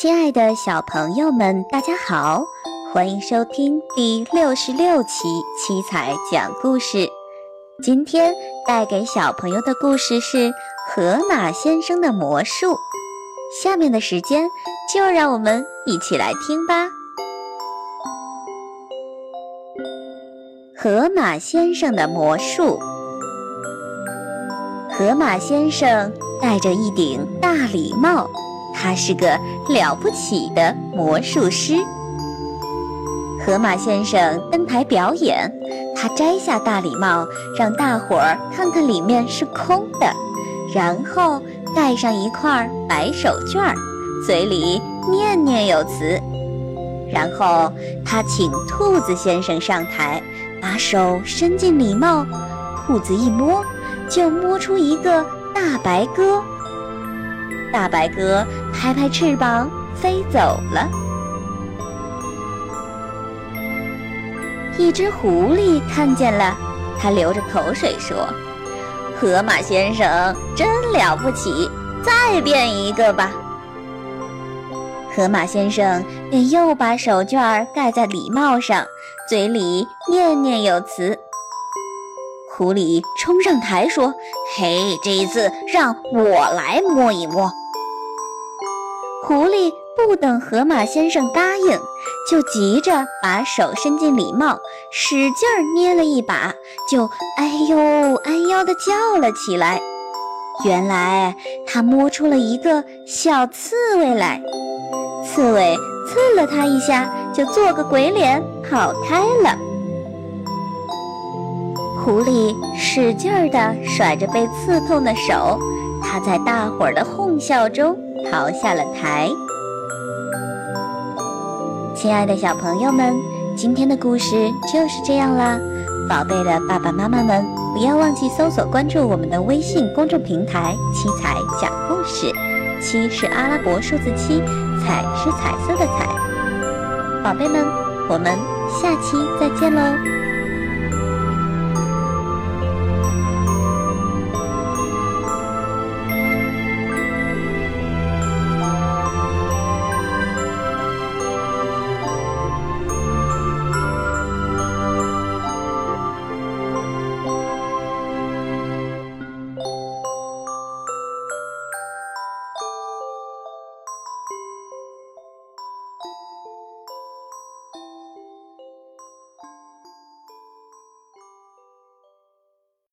亲爱的小朋友们，大家好，欢迎收听第六十六期七彩讲故事。今天带给小朋友的故事是《河马先生的魔术》。下面的时间就让我们一起来听吧。河马先生的魔术。河马先生戴着一顶大礼帽。他是个了不起的魔术师。河马先生登台表演，他摘下大礼帽，让大伙儿看看里面是空的，然后戴上一块白手绢儿，嘴里念念有词。然后他请兔子先生上台，把手伸进礼帽，兔子一摸，就摸出一个大白鸽。大白鸽拍拍翅膀飞走了。一只狐狸看见了，它流着口水说：“河马先生真了不起，再变一个吧。”河马先生便又把手绢盖在礼帽上，嘴里念念有词。狐狸冲上台说：“嘿，这一次让我来摸一摸。”狐狸不等河马先生答应，就急着把手伸进礼帽，使劲儿捏了一把，就哎呦哎呦的叫了起来。原来他摸出了一个小刺猬来，刺猬刺了他一下，就做个鬼脸跑开了。狐狸使劲儿地甩着被刺痛的手，他在大伙儿的哄笑中。逃下了台。亲爱的小朋友们，今天的故事就是这样啦。宝贝的爸爸妈妈们，不要忘记搜索关注我们的微信公众平台“七彩讲故事”。七是阿拉伯数字七，彩是彩色的彩。宝贝们，我们下期再见喽！